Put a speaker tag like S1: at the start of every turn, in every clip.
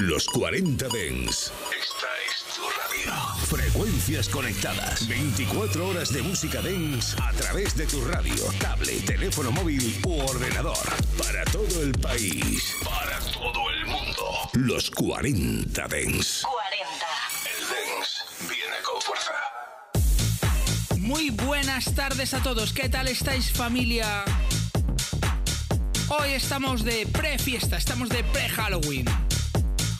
S1: Los 40 Dens. Esta es tu radio. Frecuencias conectadas. 24 horas de música Dens a través de tu radio, tablet, teléfono móvil u ordenador. Para todo el país. Para todo el mundo. Los 40 Dens.
S2: 40.
S1: El Dens viene con fuerza.
S3: Muy buenas tardes a todos. ¿Qué tal estáis familia? Hoy estamos de pre-fiesta, estamos de pre-Halloween.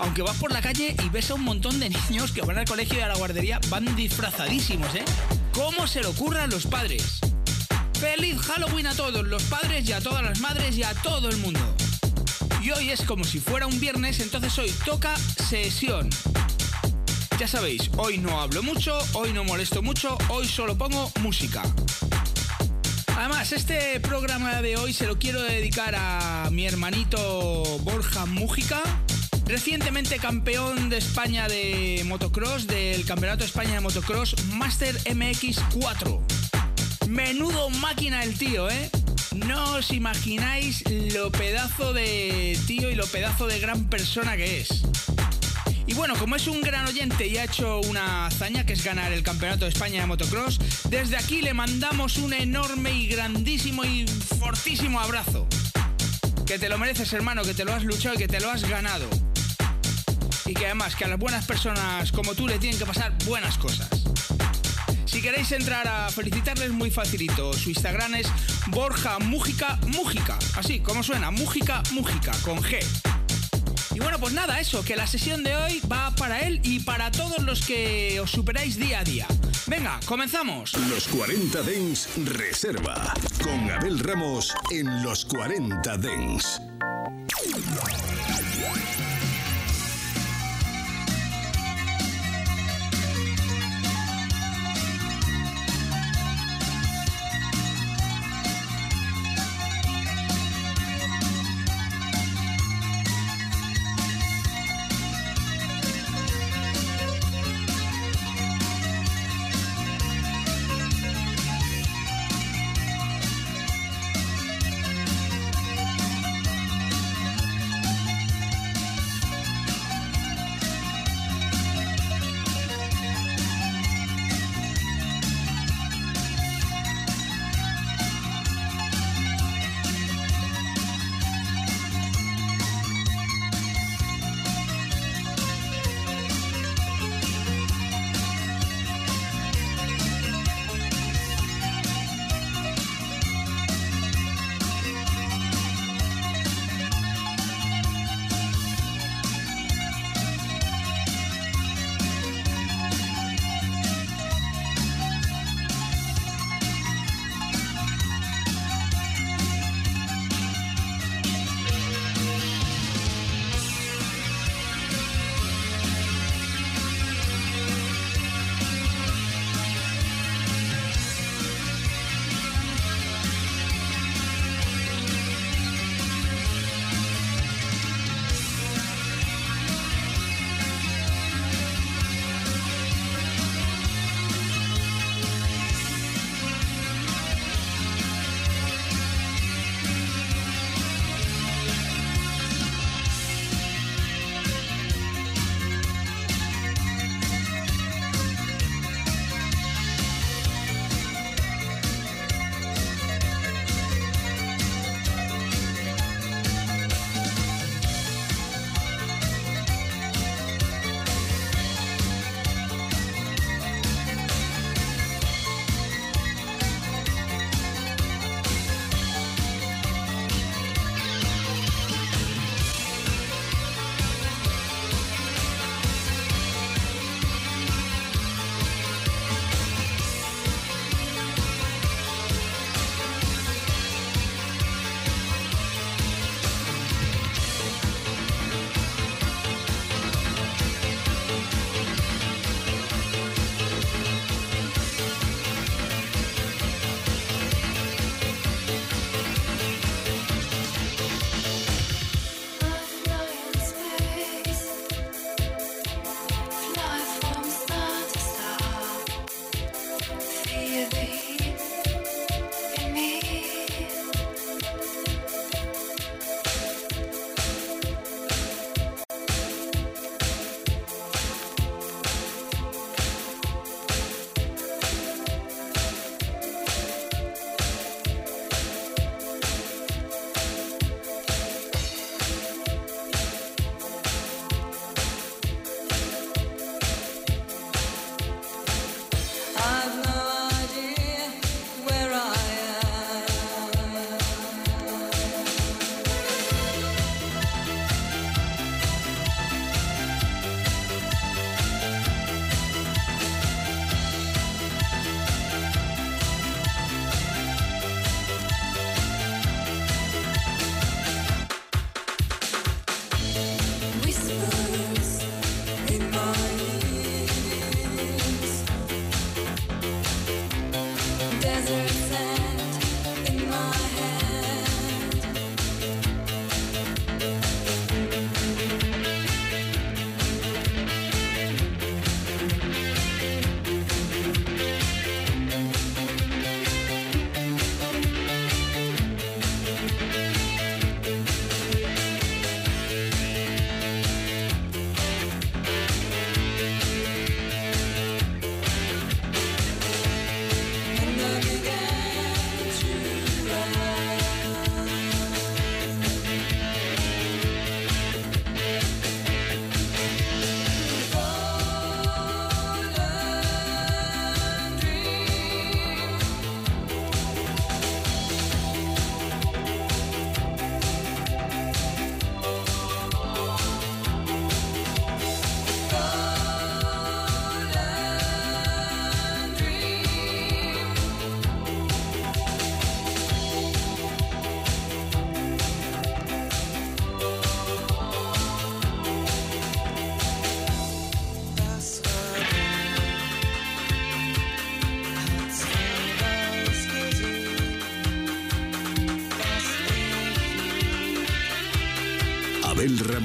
S3: Aunque vas por la calle y ves a un montón de niños que van al colegio y a la guardería, van disfrazadísimos, ¿eh? ¿Cómo se le ocurran los padres? ¡Feliz Halloween a todos los padres y a todas las madres y a todo el mundo! Y hoy es como si fuera un viernes, entonces hoy toca sesión. Ya sabéis, hoy no hablo mucho, hoy no molesto mucho, hoy solo pongo música. Además, este programa de hoy se lo quiero dedicar a mi hermanito Borja Mújica, recientemente campeón de España de motocross, del Campeonato de España de Motocross Master MX4. Menudo máquina el tío, ¿eh? No os imagináis lo pedazo de tío y lo pedazo de gran persona que es. Y bueno, como es un gran oyente y ha hecho una hazaña que es ganar el Campeonato de España de Motocross, desde aquí le mandamos un enorme y grandísimo y fortísimo abrazo. Que te lo mereces, hermano, que te lo has luchado y que te lo has ganado. Y que además que a las buenas personas como tú le tienen que pasar buenas cosas. Si queréis entrar a felicitarles muy facilito, su Instagram es Borja Mújica Mújica, así como suena, Mújica Mújica, con G. Y bueno, pues nada, eso, que la sesión de hoy va para él y para todos los que os superáis día a día. Venga, comenzamos.
S1: Los 40 Dens Reserva. Con Abel Ramos en Los 40 Dens.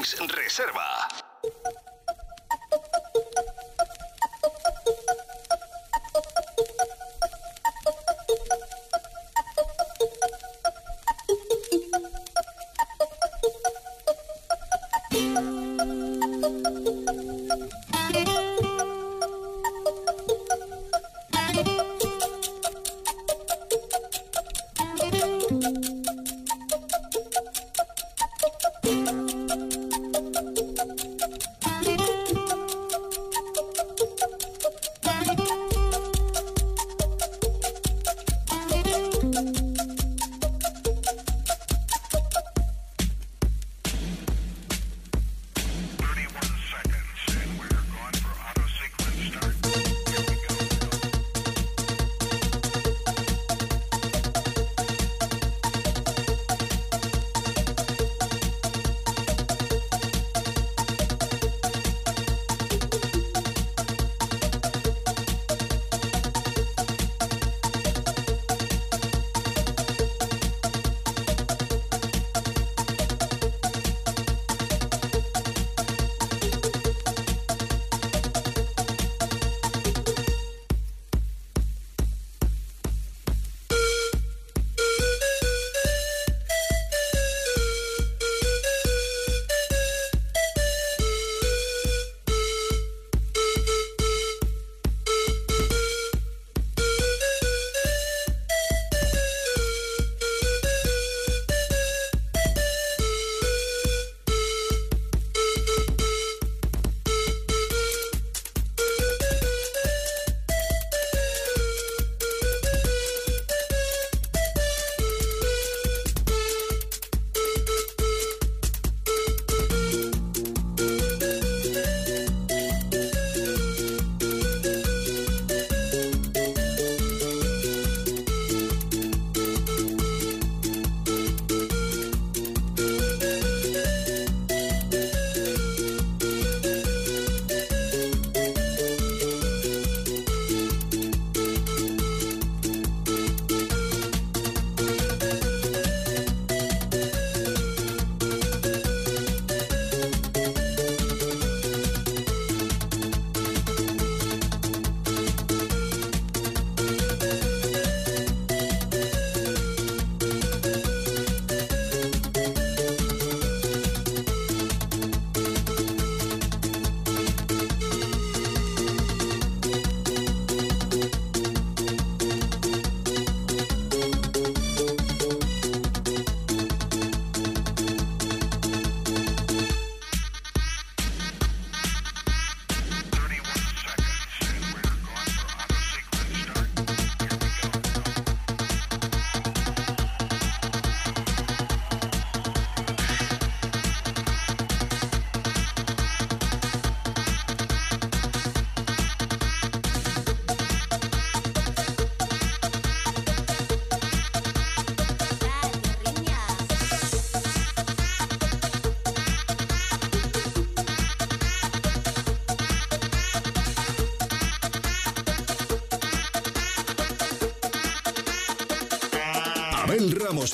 S4: Reserva.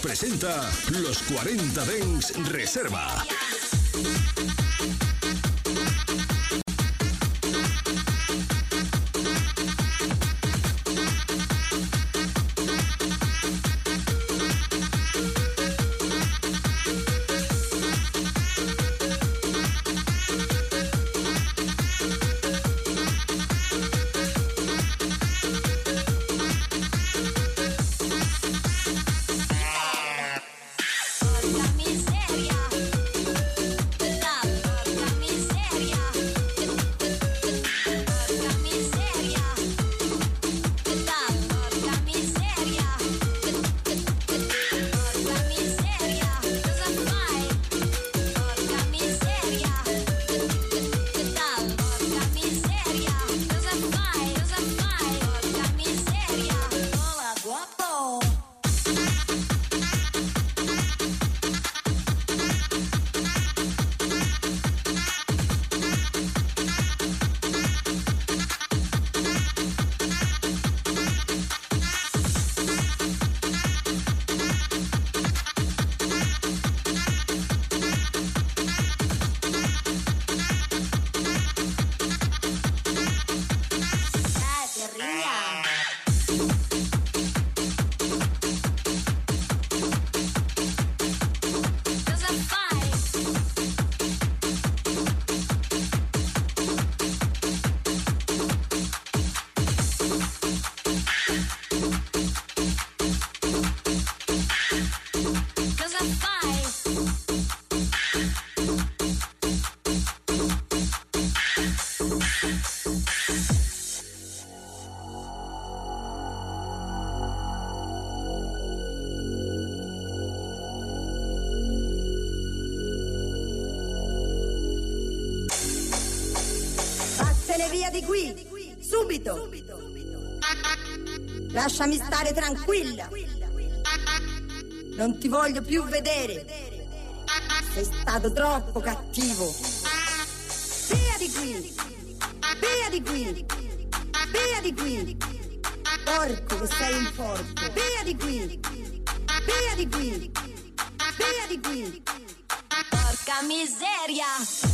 S5: Presenta Los 40 Dens Reserva.
S6: Lasciami stare tranquilla. Non ti voglio più vedere. Sei stato troppo cattivo. Via di qui. Via di qui. Via di qui. Porco che sei un porco. Via di qui. Via di qui. Via di qui. Porca miseria.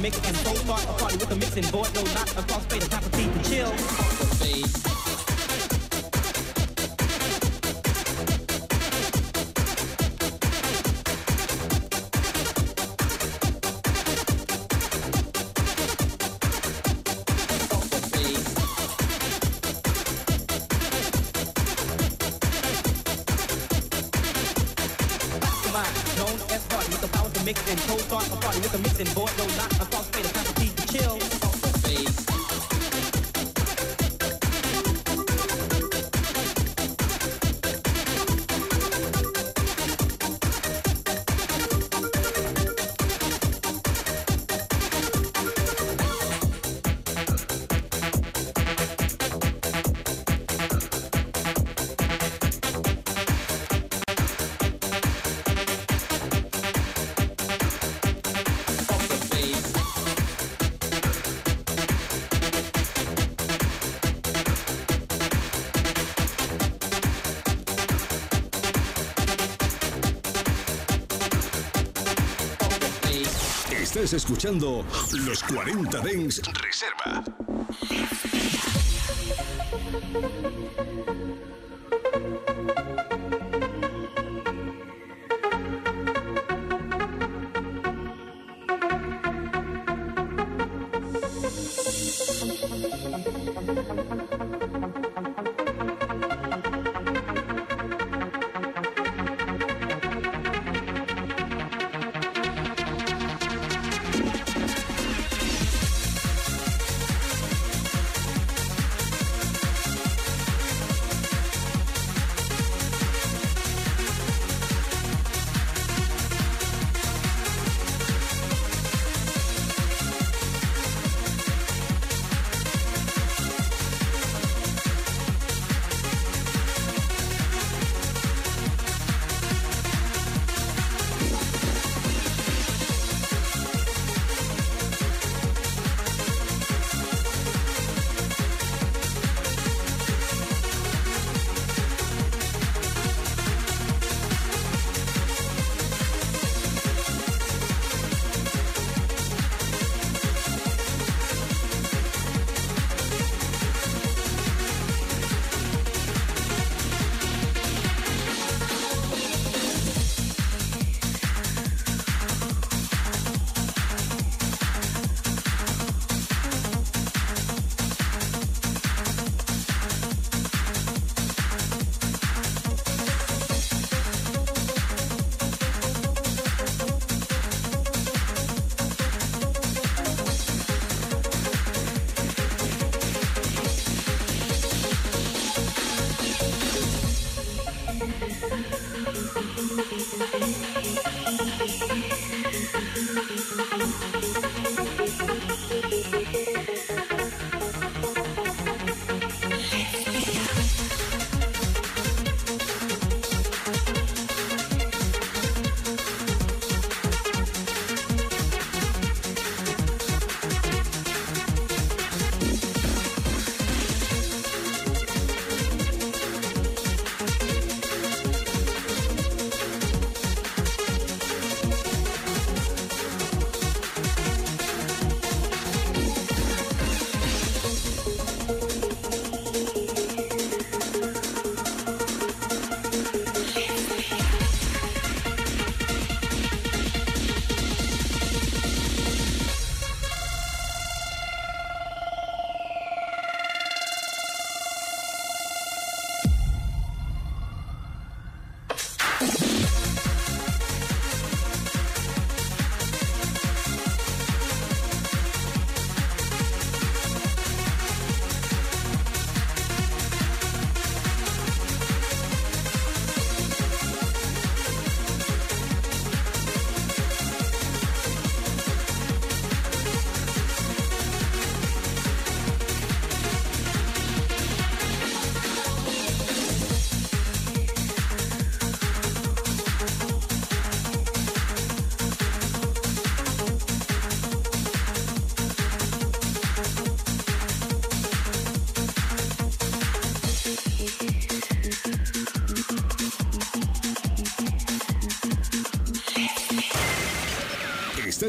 S5: mix and full
S1: start
S7: a party with a mixing board, no knock a crossfade a tap of tea to chill.
S1: Escuchando Los 40 Dens Reserva.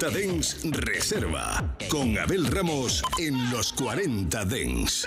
S8: 40 Dens Reserva con Abel Ramos en los 40 Dens.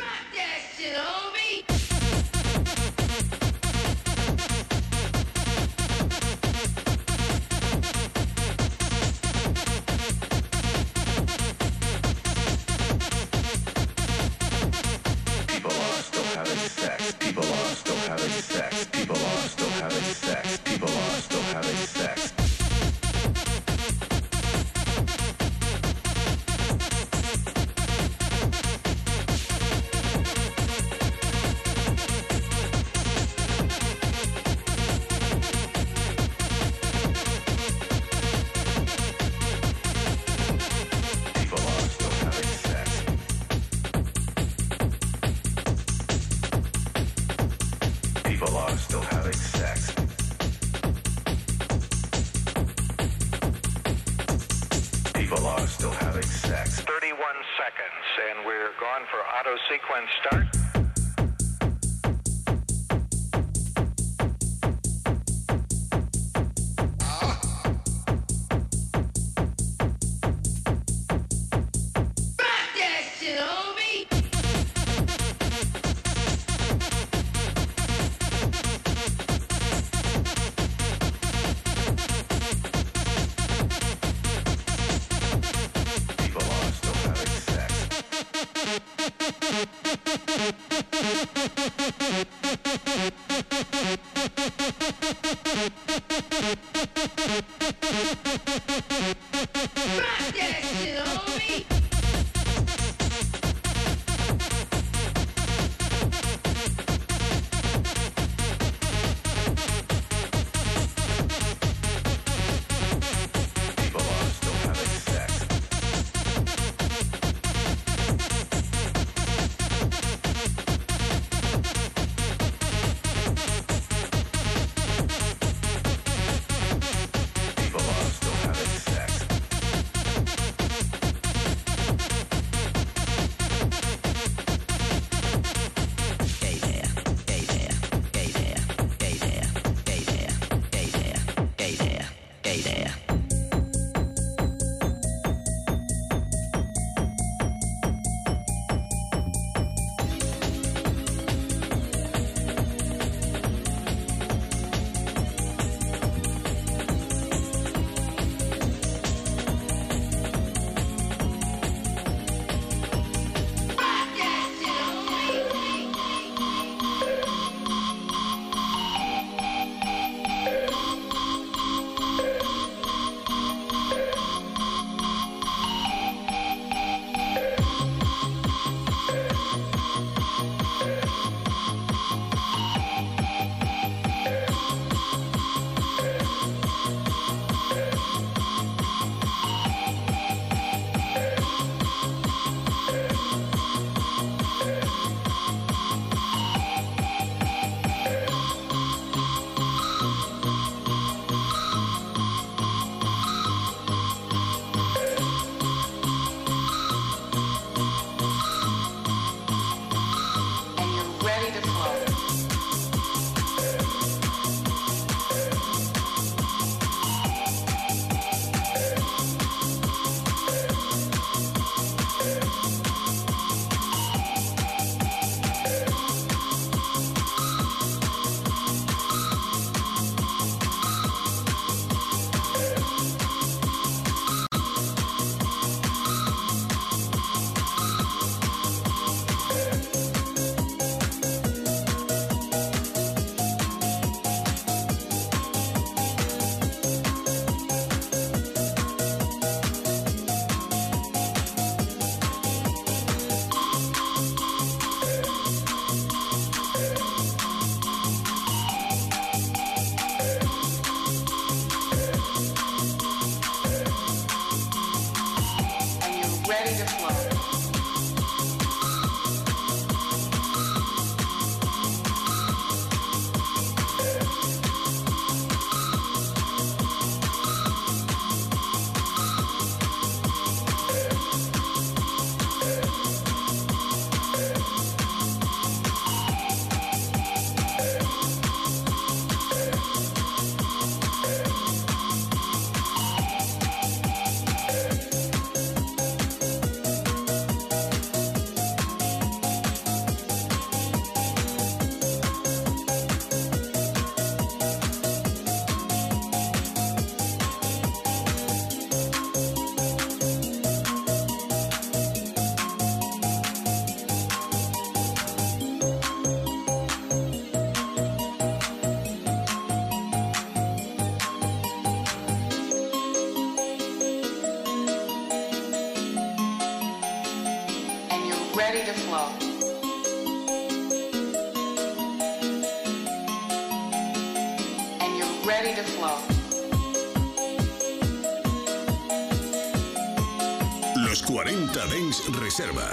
S1: Dens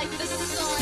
S9: Like the sun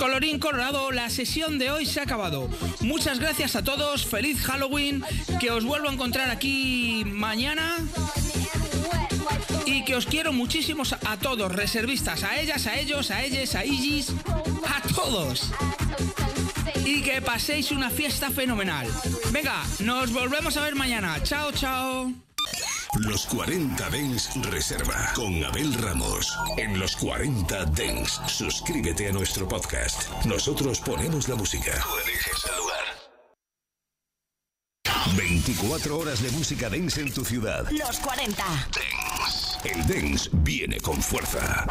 S3: colorín colorado, la sesión de hoy se ha acabado. Muchas gracias a todos, feliz Halloween, que os vuelvo a encontrar aquí mañana y que os quiero muchísimos a todos, reservistas, a ellas, a ellos, a ellas, a ellis, a todos. Y que paséis una fiesta fenomenal. Venga, nos volvemos a ver mañana. Chao, chao.
S1: Los 40 Dens Reserva con Abel Ramos. En los 40 Dens, suscríbete a nuestro podcast. Nosotros ponemos la música. Tú eliges el lugar. 24 horas de música dance en tu ciudad.
S5: Los 40.
S1: Dance. El dance viene con fuerza.